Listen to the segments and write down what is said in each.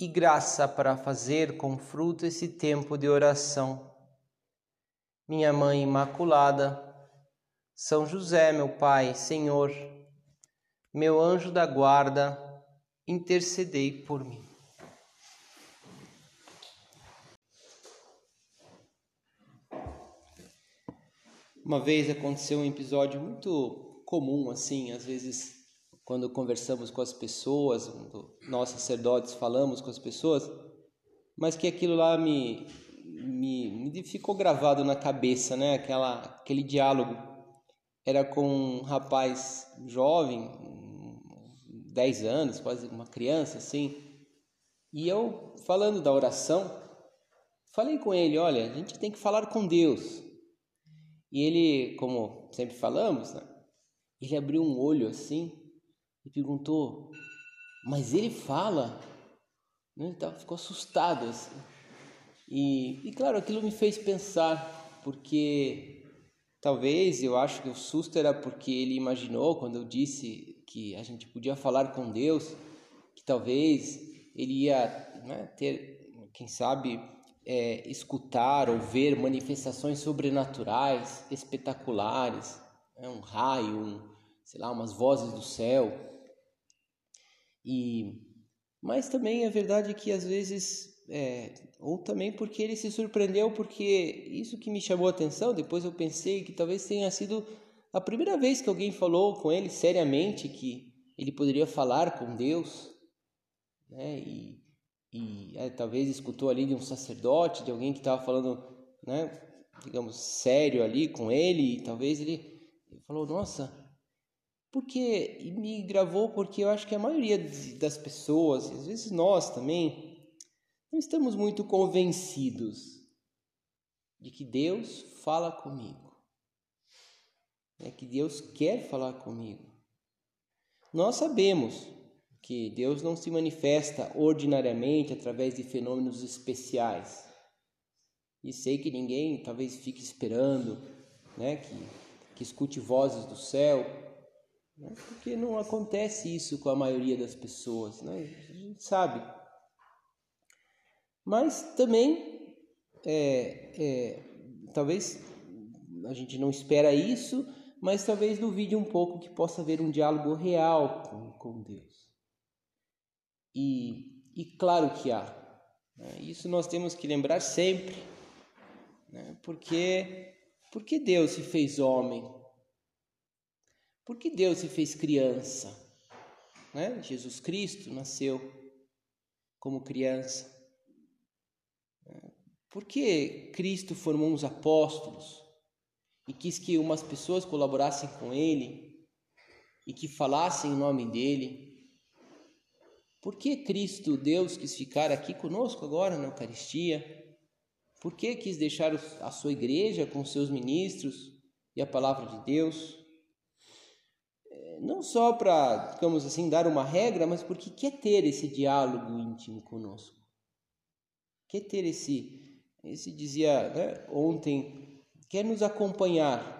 e graça para fazer com fruto esse tempo de oração. Minha Mãe Imaculada, São José, meu Pai, Senhor, meu anjo da guarda, intercedei por mim. Uma vez aconteceu um episódio muito comum, assim, às vezes quando conversamos com as pessoas, nós sacerdotes falamos com as pessoas, mas que aquilo lá me, me, me ficou gravado na cabeça, né? Aquela, aquele diálogo. Era com um rapaz jovem, 10 anos, quase uma criança assim, e eu, falando da oração, falei com ele: olha, a gente tem que falar com Deus. E ele, como sempre falamos, né? ele abriu um olho assim e perguntou: Mas ele fala? Né? Ele ficou assustado. Assim. E, e claro, aquilo me fez pensar, porque talvez eu acho que o susto era porque ele imaginou, quando eu disse que a gente podia falar com Deus, que talvez ele ia né, ter, quem sabe, é, escutar ou ver manifestações sobrenaturais, espetaculares, né, um raio, um, sei lá, umas vozes do céu. E mas também é verdade que às vezes é, ou também porque ele se surpreendeu porque isso que me chamou a atenção. Depois eu pensei que talvez tenha sido a primeira vez que alguém falou com ele seriamente que ele poderia falar com Deus, né? E, e é, talvez escutou ali de um sacerdote, de alguém que estava falando, né? Digamos sério ali com ele. E talvez ele, ele falou: Nossa, porque e me gravou porque eu acho que a maioria das pessoas, às vezes nós também, não estamos muito convencidos de que Deus fala comigo, é que Deus quer falar comigo. Nós sabemos que Deus não se manifesta ordinariamente através de fenômenos especiais. E sei que ninguém talvez fique esperando, né, que, que escute vozes do céu, né? Porque não acontece isso com a maioria das pessoas, né? a gente sabe. Mas também, é, é, talvez a gente não espera isso, mas talvez duvide um pouco que possa haver um diálogo real com, com Deus. E, e claro que há. Né? Isso nós temos que lembrar sempre, né? porque, porque Deus se fez homem por que Deus se fez criança? Né? Jesus Cristo nasceu como criança. Por que Cristo formou uns apóstolos e quis que umas pessoas colaborassem com ele e que falassem em nome dele? Por que Cristo, Deus, quis ficar aqui conosco agora na Eucaristia? Por que quis deixar a sua igreja com seus ministros e a palavra de Deus? Não só para, digamos assim, dar uma regra, mas porque quer ter esse diálogo íntimo conosco. Quer ter esse, esse dizia né, ontem, quer nos acompanhar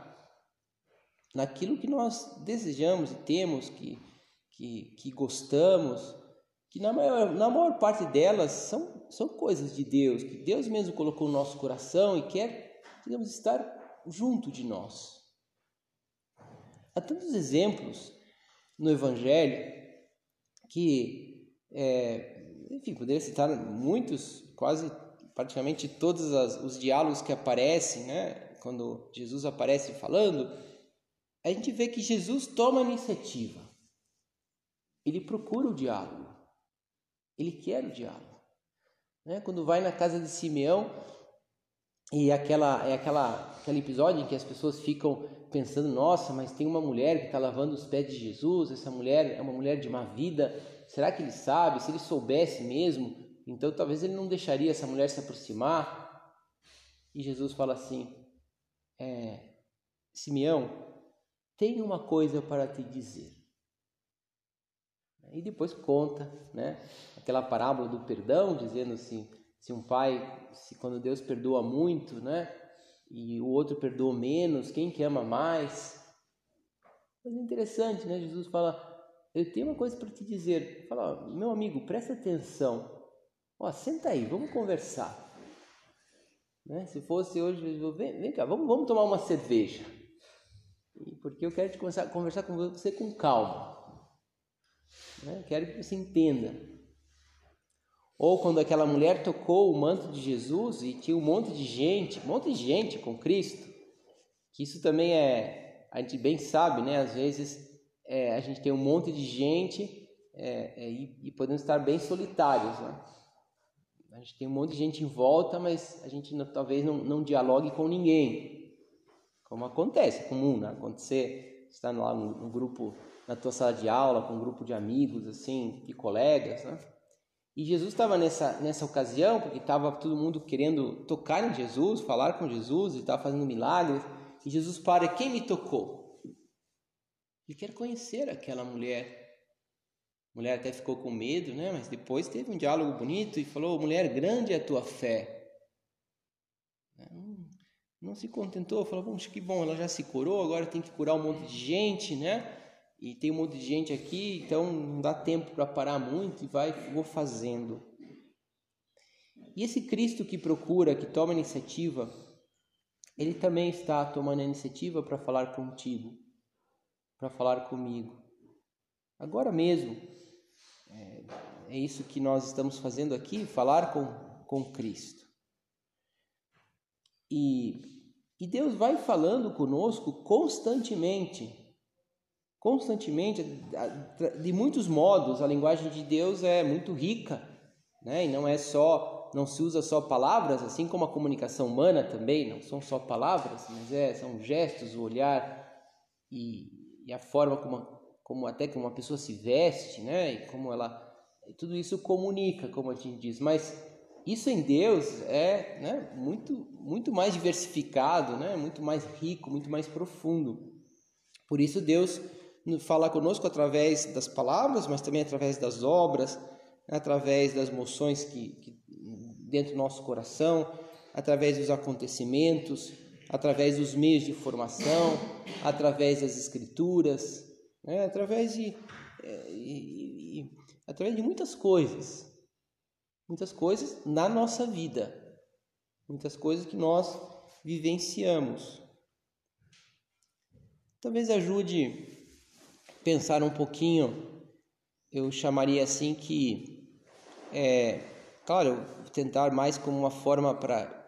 naquilo que nós desejamos e temos, que, que, que gostamos, que na maior, na maior parte delas são, são coisas de Deus, que Deus mesmo colocou no nosso coração e quer, digamos, estar junto de nós. Há tantos exemplos no Evangelho que, é, enfim, poderia citar muitos, quase praticamente todos as, os diálogos que aparecem, né? Quando Jesus aparece falando, a gente vê que Jesus toma a iniciativa. Ele procura o diálogo. Ele quer o diálogo. Né? Quando vai na casa de Simeão, e aquela, é aquela, aquele episódio em que as pessoas ficam pensando: nossa, mas tem uma mulher que está lavando os pés de Jesus, essa mulher é uma mulher de má vida, será que ele sabe? Se ele soubesse mesmo, Então talvez ele não deixaria essa mulher se aproximar. E Jesus fala assim: é, Simeão, tenho uma coisa para te dizer. E depois conta, né? Aquela parábola do perdão, dizendo assim, se um pai, se quando Deus perdoa muito, né? E o outro perdoa menos, quem que ama mais? Mas é interessante, né? Jesus fala, eu tenho uma coisa para te dizer. Fala, meu amigo, presta atenção. Ó, senta aí, vamos conversar. Né? Se fosse hoje, vem, vem cá, vamos, vamos tomar uma cerveja. Porque eu quero te a conversar com você com calma. Né? Quero que você entenda. Ou quando aquela mulher tocou o manto de Jesus e tinha um monte de gente, um monte de gente com Cristo, que isso também é, a gente bem sabe, né? Às vezes é, a gente tem um monte de gente é, é, e, e, podemos estar bem solitários, né? A gente tem um monte de gente em volta, mas a gente não, talvez não, não dialogue com ninguém, como acontece, é comum, né? Acontecer, está lá no, no grupo na tua sala de aula com um grupo de amigos, assim, de colegas, né? E Jesus estava nessa, nessa ocasião, porque estava todo mundo querendo tocar em Jesus, falar com Jesus, e estava fazendo milagres. E Jesus para, quem me tocou? Ele quer conhecer aquela mulher. A mulher até ficou com medo, né? Mas depois teve um diálogo bonito e falou: mulher, grande é a tua fé. Não, não se contentou, falou: bom, que bom, ela já se curou, agora tem que curar um monte de gente, né? E tem um monte de gente aqui, então não dá tempo para parar muito e vai vou fazendo. E esse Cristo que procura, que toma iniciativa, ele também está tomando a iniciativa para falar contigo, para falar comigo. Agora mesmo, é, é, isso que nós estamos fazendo aqui, falar com, com Cristo. E, e Deus vai falando conosco constantemente constantemente, de muitos modos, a linguagem de Deus é muito rica, né? E não é só, não se usa só palavras, assim como a comunicação humana também, não são só palavras, mas é, são gestos, o olhar e, e a forma como, como até que uma pessoa se veste, né? E como ela, tudo isso comunica, como a gente diz, mas isso em Deus é né, muito, muito mais diversificado, né, muito mais rico, muito mais profundo. Por isso Deus falar conosco através das palavras, mas também através das obras, através das emoções que, que dentro do nosso coração, através dos acontecimentos, através dos meios de formação, através das escrituras, né? através de é, e, e, através de muitas coisas, muitas coisas na nossa vida, muitas coisas que nós vivenciamos. Talvez ajude pensar um pouquinho, eu chamaria assim que, é, claro, tentar mais como uma forma para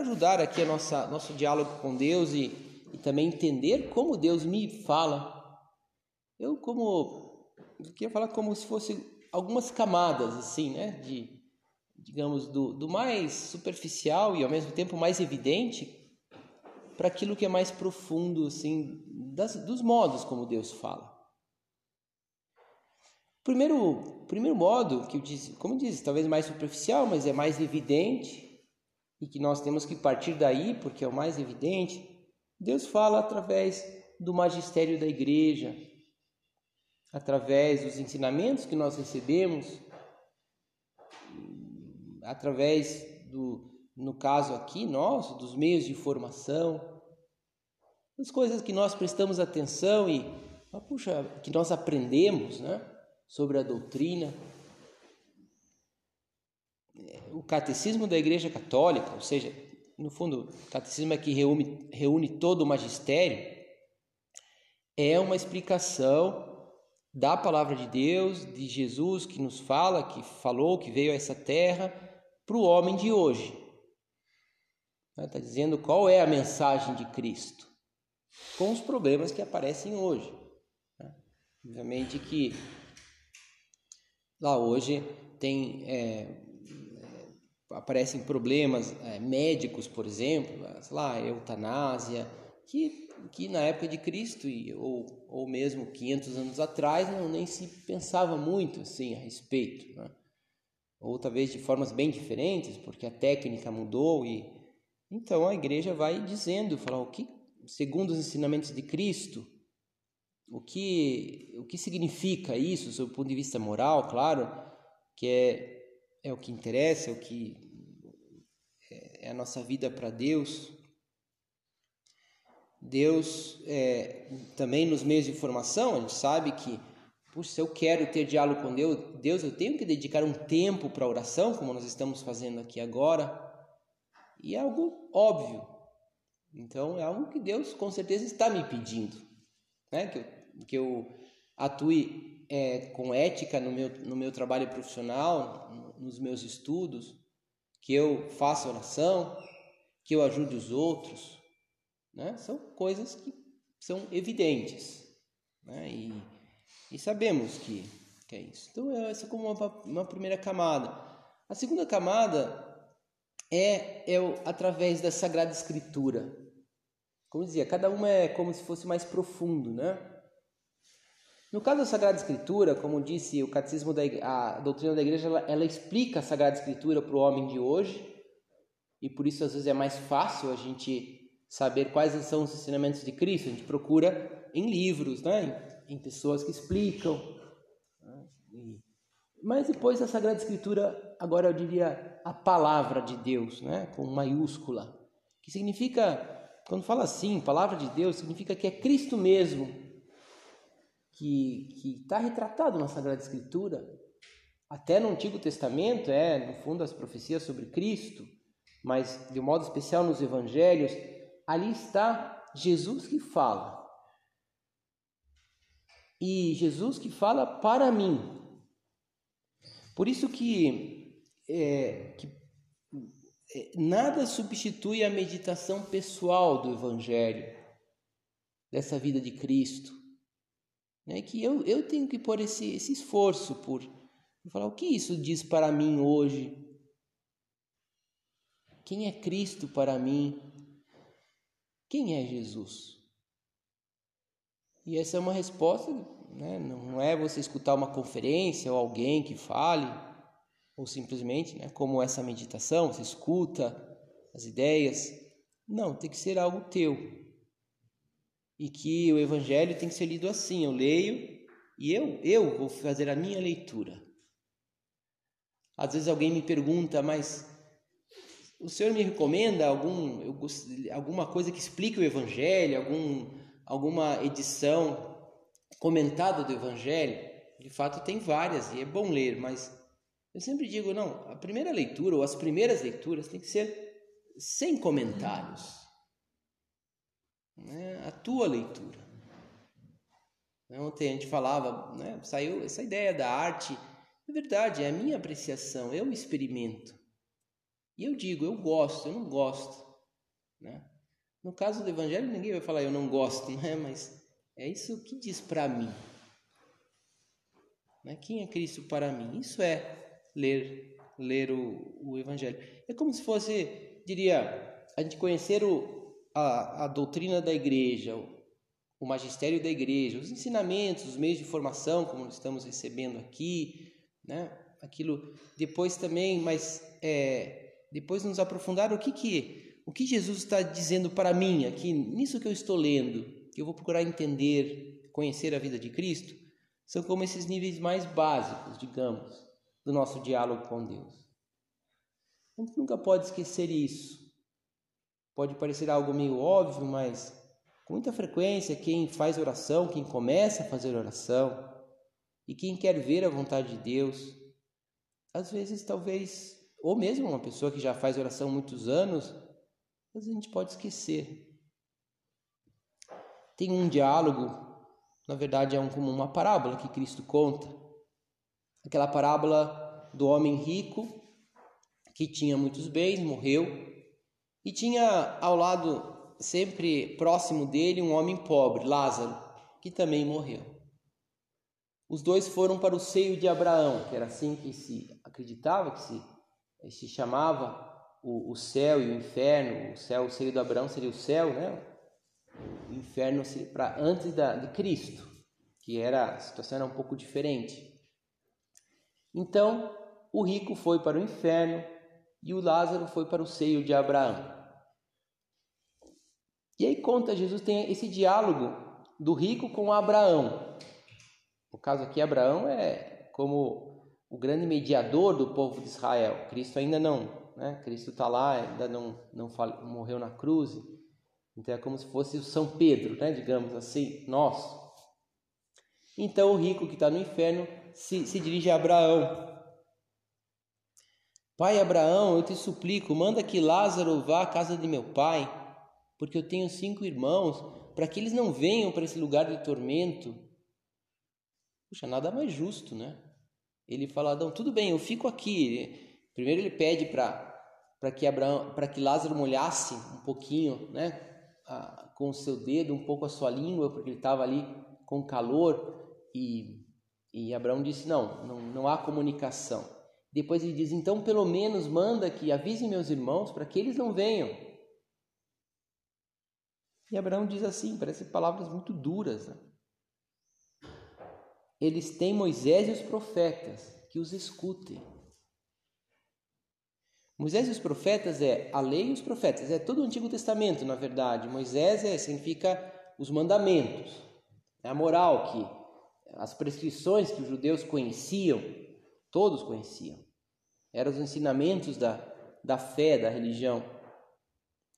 ajudar aqui a nossa nosso diálogo com Deus e, e também entender como Deus me fala. Eu como eu queria falar como se fosse algumas camadas assim, né, de digamos do, do mais superficial e ao mesmo tempo mais evidente para aquilo que é mais profundo assim das, dos modos como Deus fala. Primeiro, primeiro modo, que eu disse, como eu disse, talvez mais superficial, mas é mais evidente, e que nós temos que partir daí, porque é o mais evidente, Deus fala através do magistério da igreja, através dos ensinamentos que nós recebemos, através do, no caso aqui nosso, dos meios de formação, as coisas que nós prestamos atenção e, ah, puxa, que nós aprendemos, né? Sobre a doutrina. O catecismo da Igreja Católica, ou seja, no fundo, o catecismo é que reúne, reúne todo o magistério, é uma explicação da palavra de Deus, de Jesus que nos fala, que falou, que veio a essa terra, para o homem de hoje. Está dizendo qual é a mensagem de Cristo, com os problemas que aparecem hoje. Obviamente que Lá hoje tem é, aparecem problemas é, médicos, por exemplo, sei lá, eutanásia, que, que na época de Cristo ou, ou mesmo 500 anos atrás não nem se pensava muito assim a respeito. Né? ou talvez de formas bem diferentes, porque a técnica mudou e então a igreja vai dizendo, falar o que segundo os ensinamentos de Cristo, o que que significa isso, sob o ponto de vista moral, claro, que é é o que interessa, é o que é a nossa vida para Deus. Deus é, também nos meios de informação, a gente sabe que Puxa, se eu quero ter diálogo com Deus, Deus, eu tenho que dedicar um tempo para oração, como nós estamos fazendo aqui agora. E é algo óbvio. Então, é algo que Deus com certeza está me pedindo. Né? Que, eu, que eu atue é, com ética no meu, no meu trabalho profissional, nos meus estudos, que eu faça oração, que eu ajude os outros. Né? São coisas que são evidentes. Né? E e sabemos que, que é isso. Então, é, essa é como uma, uma primeira camada. A segunda camada é, é o, através da Sagrada Escritura. Como dizia, cada uma é como se fosse mais profundo, né? No caso da Sagrada Escritura, como disse o Catecismo da a doutrina da Igreja, ela, ela explica a Sagrada Escritura para o homem de hoje, e por isso às vezes é mais fácil a gente saber quais são os ensinamentos de Cristo. A gente procura em livros, né? em pessoas que explicam. Né? Mas depois a Sagrada Escritura, agora eu diria a palavra de Deus, né? com maiúscula, que significa, quando fala assim, palavra de Deus, significa que é Cristo mesmo que está retratado na Sagrada Escritura. Até no Antigo Testamento, é, no fundo, as profecias sobre Cristo, mas de um modo especial nos Evangelhos, ali está Jesus que fala. E Jesus que fala para mim. Por isso que, é, que é, nada substitui a meditação pessoal do Evangelho, dessa vida de Cristo. Né? Que eu, eu tenho que pôr esse, esse esforço por, falar o que isso diz para mim hoje. Quem é Cristo para mim? Quem é Jesus? E essa é uma resposta, né? não é você escutar uma conferência ou alguém que fale, ou simplesmente, né, como essa meditação, você escuta as ideias. Não, tem que ser algo teu. E que o evangelho tem que ser lido assim, eu leio e eu, eu vou fazer a minha leitura. Às vezes alguém me pergunta, mas o senhor me recomenda algum, eu, alguma coisa que explique o evangelho, algum alguma edição comentada do Evangelho, de fato tem várias e é bom ler, mas eu sempre digo, não, a primeira leitura ou as primeiras leituras tem que ser sem comentários. Né? A tua leitura. Ontem a gente falava, né? saiu essa ideia da arte. É verdade, é a minha apreciação, eu experimento. E eu digo, eu gosto, eu não gosto. Né? No caso do Evangelho, ninguém vai falar eu não gosto, não é? Mas é isso que diz para mim. Né? Quem é Cristo para mim? Isso é ler ler o, o Evangelho. É como se fosse, diria, a gente conhecer o, a, a doutrina da igreja, o, magistério da igreja, os ensinamentos, os meios de formação, como estamos recebendo aqui, né? Aquilo depois também, mas é, depois nos aprofundar o que que o que Jesus está dizendo para mim aqui, nisso que eu estou lendo, que eu vou procurar entender, conhecer a vida de Cristo, são como esses níveis mais básicos, digamos, do nosso diálogo com Deus. A gente nunca pode esquecer isso. Pode parecer algo meio óbvio, mas com muita frequência, quem faz oração, quem começa a fazer oração e quem quer ver a vontade de Deus, às vezes, talvez, ou mesmo uma pessoa que já faz oração muitos anos, mas a gente pode esquecer. Tem um diálogo, na verdade é um, como uma parábola que Cristo conta. Aquela parábola do homem rico que tinha muitos bens, morreu, e tinha ao lado, sempre próximo dele, um homem pobre, Lázaro, que também morreu. Os dois foram para o seio de Abraão, que era assim que se acreditava, que se, se chamava o, o céu e o inferno, o céu, o seio do Abraão seria o céu, né? O inferno seria para antes da, de Cristo, que era a situação era um pouco diferente. Então, o rico foi para o inferno e o Lázaro foi para o seio de Abraão. E aí conta, Jesus tem esse diálogo do rico com Abraão. No caso aqui, Abraão é como o grande mediador do povo de Israel. Cristo ainda não, né? Cristo está lá, ainda não, não morreu na cruz. Então é como se fosse o São Pedro, né? digamos assim, nós. Então o rico que está no inferno se, se dirige a Abraão. Pai Abraão, eu te suplico, manda que Lázaro vá à casa de meu pai, porque eu tenho cinco irmãos, para que eles não venham para esse lugar de tormento. Puxa, nada mais justo, né? Ele fala, Adão, tudo bem, eu fico aqui. Primeiro ele pede para para que Abraão, para que Lázaro molhasse um pouquinho, né, a, com o seu dedo, um pouco a sua língua, porque ele estava ali com calor e e Abraão disse não, não, não há comunicação. Depois ele diz então pelo menos manda que avise meus irmãos para que eles não venham. E Abraão diz assim, parece palavras muito duras. Né? Eles têm Moisés e os profetas, que os escutem. Moisés e os profetas é a lei e os profetas, é todo o Antigo Testamento, na verdade. Moisés é, significa os mandamentos, é a moral que as prescrições que os judeus conheciam, todos conheciam. Eram os ensinamentos da, da fé, da religião.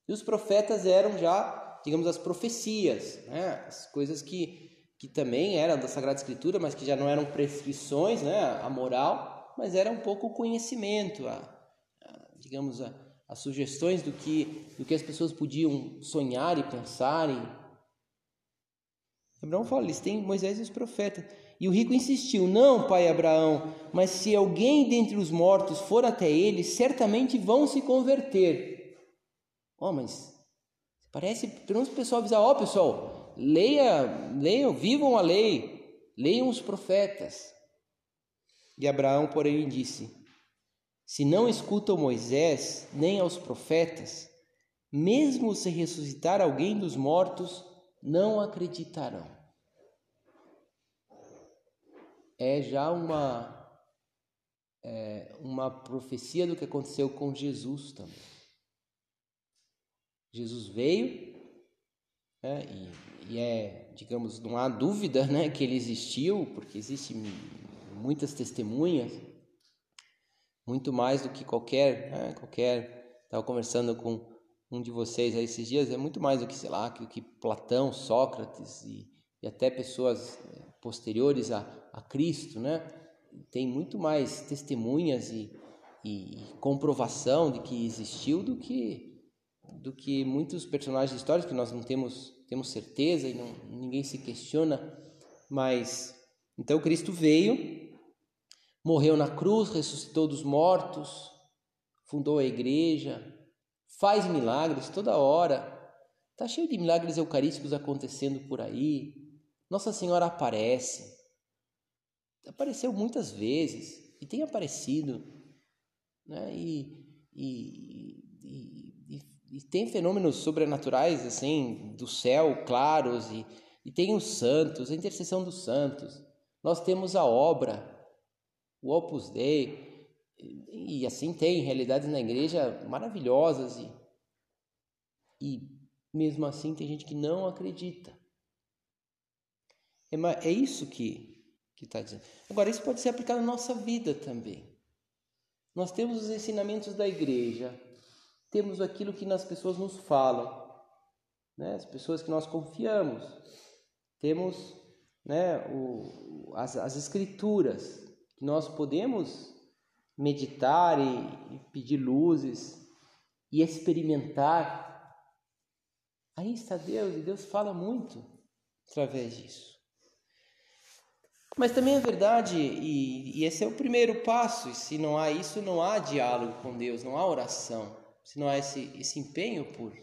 E os profetas eram já, digamos, as profecias, né? as coisas que, que também eram da Sagrada Escritura, mas que já não eram prescrições, né? a moral, mas era um pouco o conhecimento, a, digamos, a, as sugestões do que, do que as pessoas podiam sonhar e pensar. E... Abraão fala, eles têm Moisés e os profetas. E o rico insistiu: Não, pai Abraão, mas se alguém dentre os mortos for até ele, certamente vão se converter. Oh, mas parece, menos o pessoal avisar: Ó, oh, pessoal, leia, leiam, vivam a lei, leiam os profetas. E Abraão, porém, disse: se não escutam Moisés nem aos profetas, mesmo se ressuscitar alguém dos mortos, não acreditarão. É já uma, é, uma profecia do que aconteceu com Jesus também. Jesus veio, né, e, e, é, digamos, não há dúvida né, que ele existiu, porque existem muitas testemunhas muito mais do que qualquer, né, qualquer. Estava conversando com um de vocês aí esses dias, é muito mais do que, sei lá, que, que Platão, Sócrates e, e até pessoas eh, posteriores a, a Cristo, né? Tem muito mais testemunhas e, e, e comprovação de que existiu do que do que muitos personagens históricos que nós não temos temos certeza e não, ninguém se questiona, mas então Cristo veio morreu na cruz, ressuscitou dos mortos, fundou a igreja, faz milagres toda hora. Está cheio de milagres eucarísticos acontecendo por aí. Nossa Senhora aparece. Apareceu muitas vezes e tem aparecido. Né? E, e, e, e, tem fenômenos sobrenaturais assim do céu claros e, e tem os santos, a intercessão dos santos. Nós temos a obra o Opus Dei, e, assim tem realidades na igreja maravilhosas e, e mesmo assim tem gente que não acredita. É, é isso que que está dizendo. Agora isso pode ser aplicado na nossa vida também. Nós temos os ensinamentos da igreja, temos aquilo que as pessoas nos falam, né? as pessoas que nós confiamos, temos né, o, as, as escrituras, que nós podemos meditar e, e pedir luzes e experimentar. Aí está Deus e Deus fala muito através disso. Mas também é verdade, e, e, esse é o primeiro passo, e se não há isso, não há diálogo com Deus, não há oração, se não há esse, esse empenho por,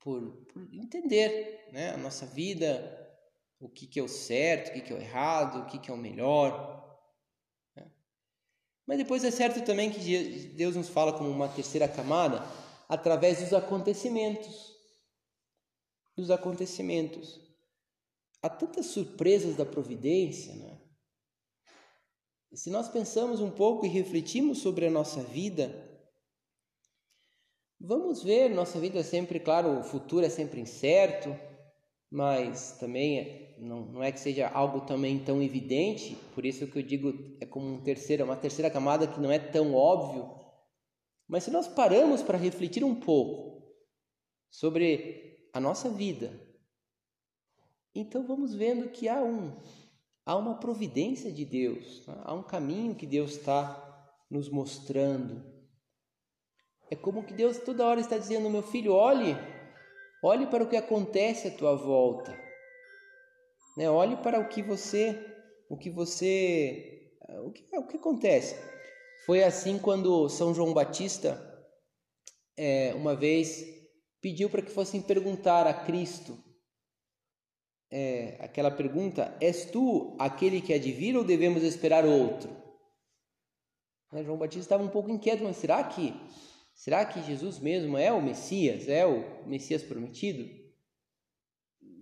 por, por entender né, a nossa vida, o que, que é o certo, o que, que é o errado, o que, que é o melhor, mas depois é certo também que Deus nos fala como uma terceira camada através dos acontecimentos. Dos acontecimentos. Há tantas surpresas da providência, né? se nós pensamos um pouco e refletimos sobre a nossa vida, vamos ver, nossa vida é sempre, claro, o futuro é sempre incerto, mas também é, não, não é que seja algo também tão evidente, por isso que eu digo é como um terceiro, uma terceira camada que não é tão óbvio. Mas se nós paramos para refletir um pouco sobre a nossa vida, então vamos vendo que há um há uma providência de Deus, né? há um caminho que Deus está nos mostrando. É como que Deus toda hora está dizendo, meu filho, olhe Olhe para o que acontece à tua volta. Né? Olhe para o que você, o que você, o que, o que acontece. Foi assim quando São João Batista, é, uma vez, pediu para que fossem perguntar a Cristo é, aquela pergunta: És tu aquele que vir ou devemos esperar outro? Né? João Batista estava um pouco inquieto, mas será que Será que Jesus mesmo é o Messias, é o Messias prometido?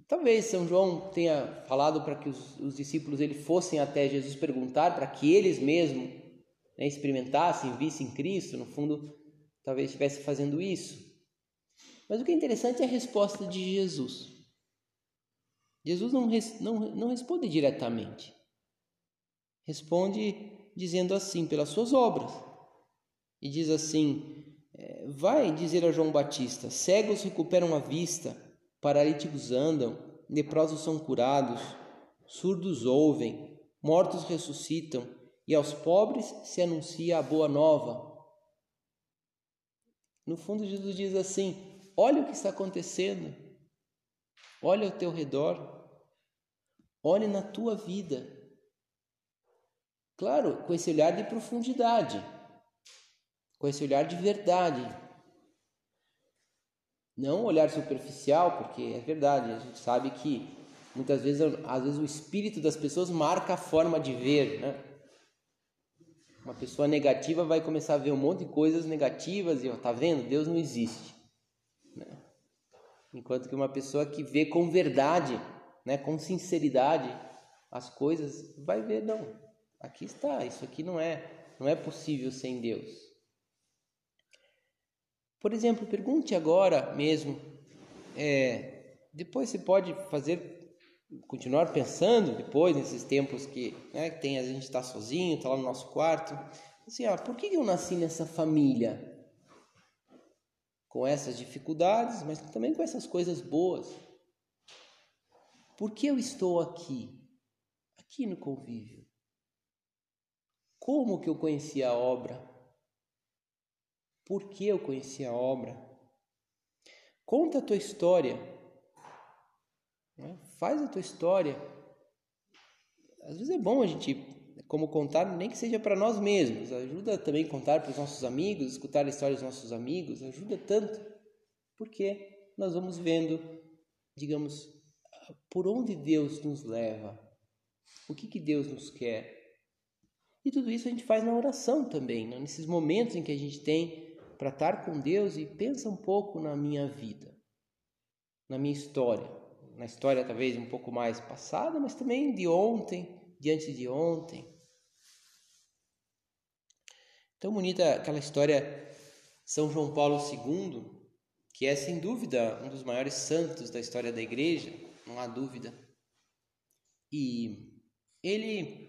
Talvez São João tenha falado para que os, os discípulos ele fossem até Jesus perguntar, para que eles mesmos né, experimentassem, vissem Cristo. No fundo, talvez estivesse fazendo isso. Mas o que é interessante é a resposta de Jesus. Jesus não, não, não responde diretamente. Responde dizendo assim, pelas suas obras. E diz assim: Vai dizer a João Batista: cegos recuperam a vista, paralíticos andam, leprosos são curados, surdos ouvem, mortos ressuscitam, e aos pobres se anuncia a boa nova. No fundo, Jesus diz assim: olha o que está acontecendo, olha ao teu redor, olhe na tua vida. Claro, com esse olhar de profundidade com esse olhar de verdade. Não olhar superficial, porque é verdade, a gente sabe que muitas vezes, às vezes o espírito das pessoas marca a forma de ver, né? Uma pessoa negativa vai começar a ver um monte de coisas negativas e, ó, tá vendo? Deus não existe. Né? Enquanto que uma pessoa que vê com verdade, né, com sinceridade as coisas, vai ver, não, aqui está, isso aqui não é, não é possível sem Deus. Por exemplo, pergunte agora mesmo. É, depois você pode fazer, continuar pensando depois nesses tempos que né, tem a gente está sozinho, está lá no nosso quarto. Assim, ah, por que eu nasci nessa família? Com essas dificuldades, mas também com essas coisas boas. Por que eu estou aqui? Aqui no convívio. Como que eu conheci a obra? Por que eu conheci a obra. Conta a tua história. Né? Faz a tua história. Às vezes é bom a gente, como contar, nem que seja para nós mesmos. Ajuda também contar para os nossos amigos, escutar a história dos nossos amigos. Ajuda tanto. Porque nós vamos vendo, digamos, por onde Deus nos leva. O que, que Deus nos quer. E tudo isso a gente faz na oração também, né? nesses momentos em que a gente tem para estar com Deus e pensa um pouco na minha vida, na minha história, na história talvez um pouco mais passada, mas também de ontem, diante de ontem. Tão bonita aquela história São João Paulo II, que é sem dúvida um dos maiores santos da história da igreja, não há dúvida. E ele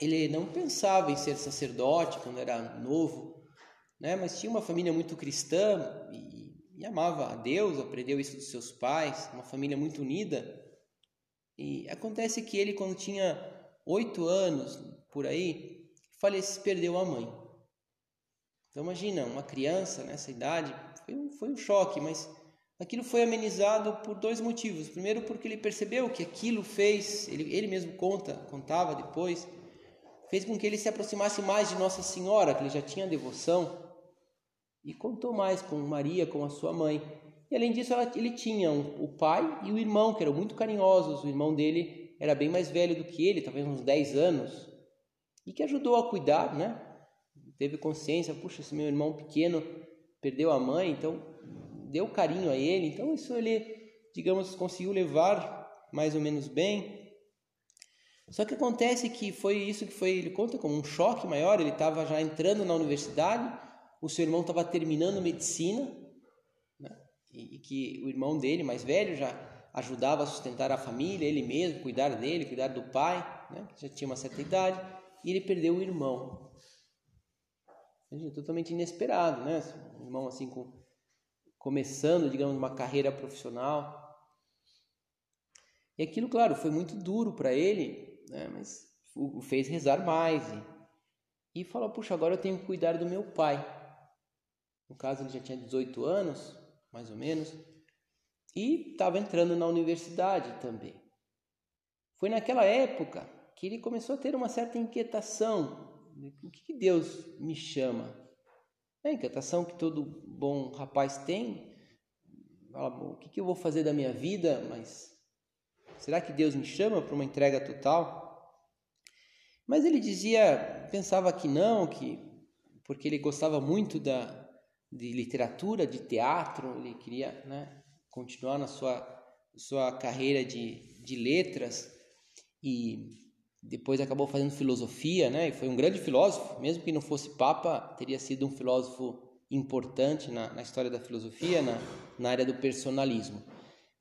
ele não pensava em ser sacerdote quando era novo, né? mas tinha uma família muito cristã e, e amava a Deus, aprendeu isso dos seus pais, uma família muito unida. E acontece que ele, quando tinha oito anos, por aí, falece, perdeu a mãe. Então imagina, uma criança nessa idade, foi um, foi um choque, mas aquilo foi amenizado por dois motivos. Primeiro, porque ele percebeu que aquilo fez, ele, ele mesmo conta, contava depois, fez com que ele se aproximasse mais de Nossa Senhora, que ele já tinha devoção e contou mais com Maria, com a sua mãe. E além disso, ela, ele tinha um, o pai e o irmão, que eram muito carinhosos. O irmão dele era bem mais velho do que ele, talvez uns 10 anos, e que ajudou a cuidar, né? Teve consciência, puxa, esse meu irmão pequeno perdeu a mãe, então deu carinho a ele. Então isso ele, digamos, conseguiu levar mais ou menos bem. Só que acontece que foi isso que foi, ele conta como um choque maior, ele estava já entrando na universidade, o seu irmão estava terminando medicina, né? e, e, que o irmão dele, mais velho, já ajudava a sustentar a família, ele mesmo, cuidar dele, cuidar do pai, né? que já tinha uma certa idade, e ele perdeu o irmão. Totalmente inesperado, né? Um irmão assim com, começando, digamos, uma carreira profissional. E aquilo, claro, foi muito duro para ele, né? mas o fez rezar mais. E, e falou: Puxa, agora eu tenho que cuidar do meu pai. No caso, ele já tinha 18 anos, mais ou menos, e estava entrando na universidade também. Foi naquela época que ele começou a ter uma certa inquietação. O que, Deus me chama? É a inquietação que todo bom rapaz tem. o que, que eu vou fazer da minha vida? Mas Será que Deus me chama para uma entrega total? Mas ele dizia, pensava que não, que porque ele gostava muito da de literatura, de teatro, ele queria né, continuar na sua sua carreira de, de letras e depois acabou fazendo filosofia, né? E foi um grande filósofo, mesmo que não fosse papa, teria sido um filósofo importante na, na história da filosofia, na, na área do personalismo.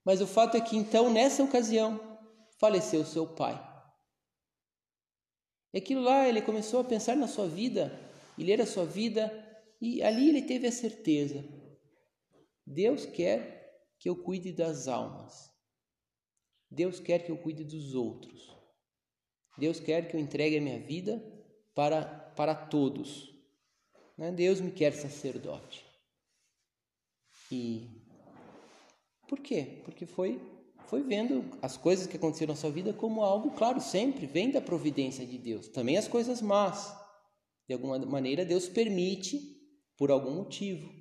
Mas o fato é que então, nessa ocasião, faleceu seu pai. E aquilo lá, ele começou a pensar na sua vida, e ler a sua vida, e ali ele teve a certeza: Deus quer que eu cuide das almas. Deus quer que eu cuide dos outros. Deus quer que eu entregue a minha vida para, para todos. Né? Deus me quer sacerdote. E por quê? Porque foi foi vendo as coisas que aconteceram na sua vida como algo, claro, sempre vem da providência de Deus. Também as coisas más. De alguma maneira, Deus permite por algum motivo.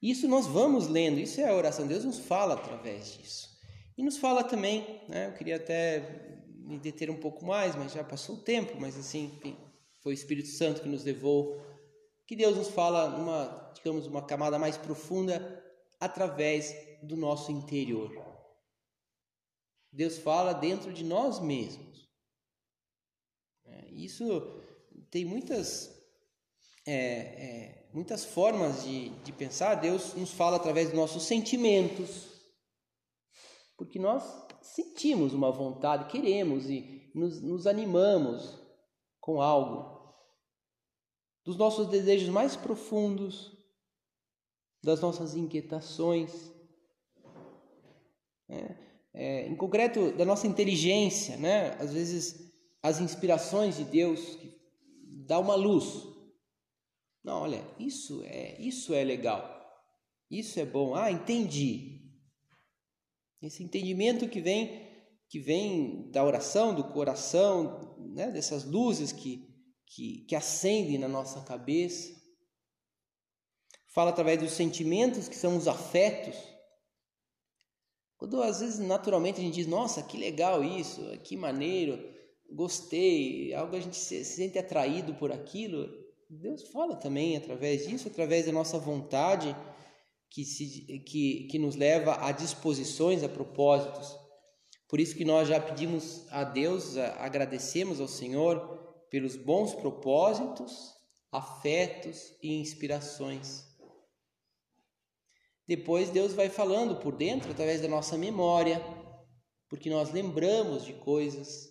Isso nós vamos lendo, isso é a oração. Deus nos fala através disso. E nos fala também, né? Eu queria até me deter um pouco mais, mas já passou o tempo, mas assim, foi o Espírito Santo que nos levou. Que Deus nos fala numa, digamos, uma camada mais profunda através do nosso interior. Deus fala dentro de nós mesmos. É, isso tem muitas, é, é, muitas formas de, de pensar. Deus nos fala através dos nossos sentimentos, porque nós sentimos uma vontade, queremos e nos, nos animamos com algo. Dos nossos desejos mais profundos, das nossas inquietações, é, é, em concreto da nossa inteligência, né? Às vezes as inspirações de Deus que dá uma luz. Não, olha, isso é isso é legal, isso é bom. Ah, entendi. Esse entendimento que vem que vem da oração, do coração, né? Dessas luzes que que, que acendem na nossa cabeça fala através dos sentimentos, que são os afetos. Quando às vezes naturalmente a gente diz, nossa, que legal isso, que maneiro, gostei, algo a gente se, se sente atraído por aquilo, Deus fala também através disso, através da nossa vontade que, se, que, que nos leva a disposições, a propósitos. Por isso que nós já pedimos a Deus, agradecemos ao Senhor pelos bons propósitos, afetos e inspirações. Depois Deus vai falando por dentro através da nossa memória, porque nós lembramos de coisas,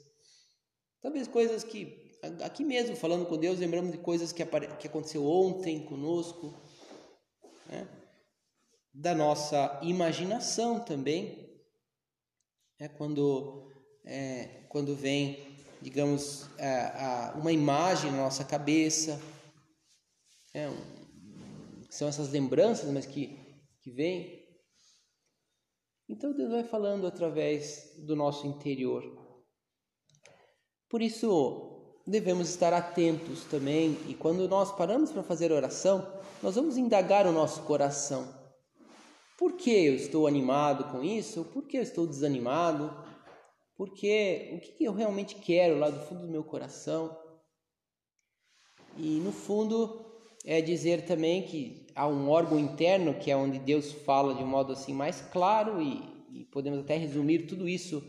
talvez coisas que aqui mesmo falando com Deus lembramos de coisas que, que aconteceu ontem conosco, né? da nossa imaginação também, é quando é, quando vem digamos a, a, uma imagem na nossa cabeça, é, um, são essas lembranças, mas que que vem. Então Deus vai falando através do nosso interior. Por isso, devemos estar atentos também, e quando nós paramos para fazer oração, nós vamos indagar o nosso coração. Por que eu estou animado com isso? Por que eu estou desanimado? Porque o que eu realmente quero lá do fundo do meu coração? E no fundo, é dizer também que há um órgão interno que é onde Deus fala de um modo assim mais claro e, e podemos até resumir tudo isso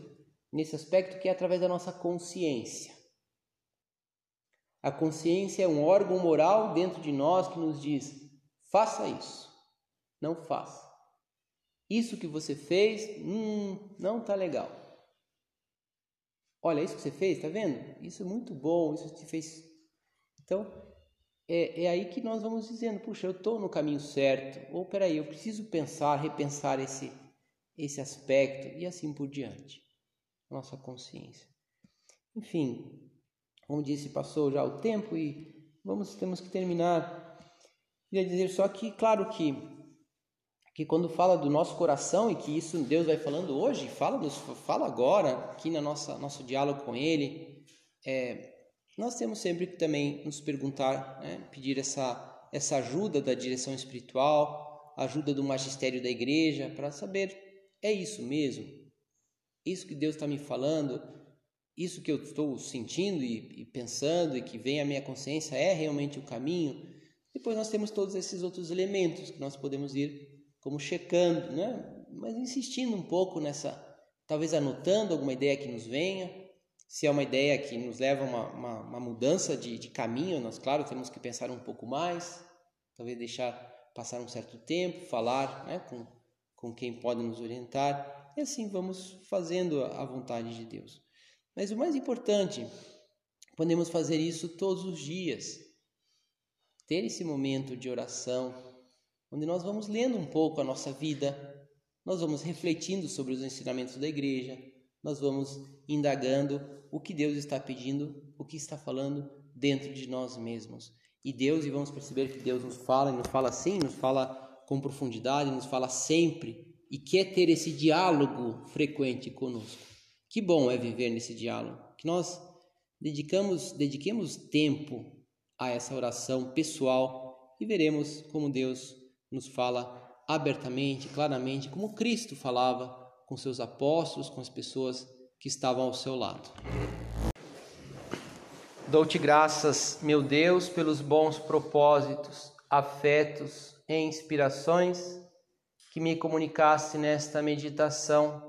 nesse aspecto que é através da nossa consciência. A consciência é um órgão moral dentro de nós que nos diz: faça isso, não faça. Isso que você fez, hum, não tá legal. Olha, isso que você fez, tá vendo? Isso é muito bom, isso te fez. Então, é, é aí que nós vamos dizendo: puxa, eu estou no caminho certo, ou peraí, eu preciso pensar, repensar esse, esse aspecto, e assim por diante. Nossa consciência. Enfim, como disse, passou já o tempo e vamos temos que terminar. Queria dizer só que, claro que que quando fala do nosso coração e que isso Deus vai falando hoje, fala, nos, fala agora, aqui na nossa nosso diálogo com Ele, é, nós temos sempre que também nos perguntar, né, pedir essa essa ajuda da direção espiritual, ajuda do magistério da igreja, para saber é isso mesmo, isso que Deus está me falando, isso que eu estou sentindo e, e pensando e que vem à minha consciência é realmente o caminho. Depois nós temos todos esses outros elementos que nós podemos ir como checando, né? mas insistindo um pouco nessa, talvez anotando alguma ideia que nos venha, se é uma ideia que nos leva a uma, uma, uma mudança de, de caminho, nós, claro, temos que pensar um pouco mais, talvez deixar passar um certo tempo, falar né, com, com quem pode nos orientar, e assim vamos fazendo a vontade de Deus. Mas o mais importante, podemos fazer isso todos os dias, ter esse momento de oração, onde nós vamos lendo um pouco a nossa vida, nós vamos refletindo sobre os ensinamentos da igreja, nós vamos indagando o que Deus está pedindo, o que está falando dentro de nós mesmos. E Deus, e vamos perceber que Deus nos fala, e nos fala assim, nos fala com profundidade, nos fala sempre, e quer ter esse diálogo frequente conosco. Que bom é viver nesse diálogo, que nós dedicamos, dediquemos tempo a essa oração pessoal e veremos como Deus nos fala abertamente, claramente, como Cristo falava com seus apóstolos, com as pessoas que estavam ao seu lado. Dou-te graças, meu Deus, pelos bons propósitos, afetos e inspirações que me comunicaste nesta meditação.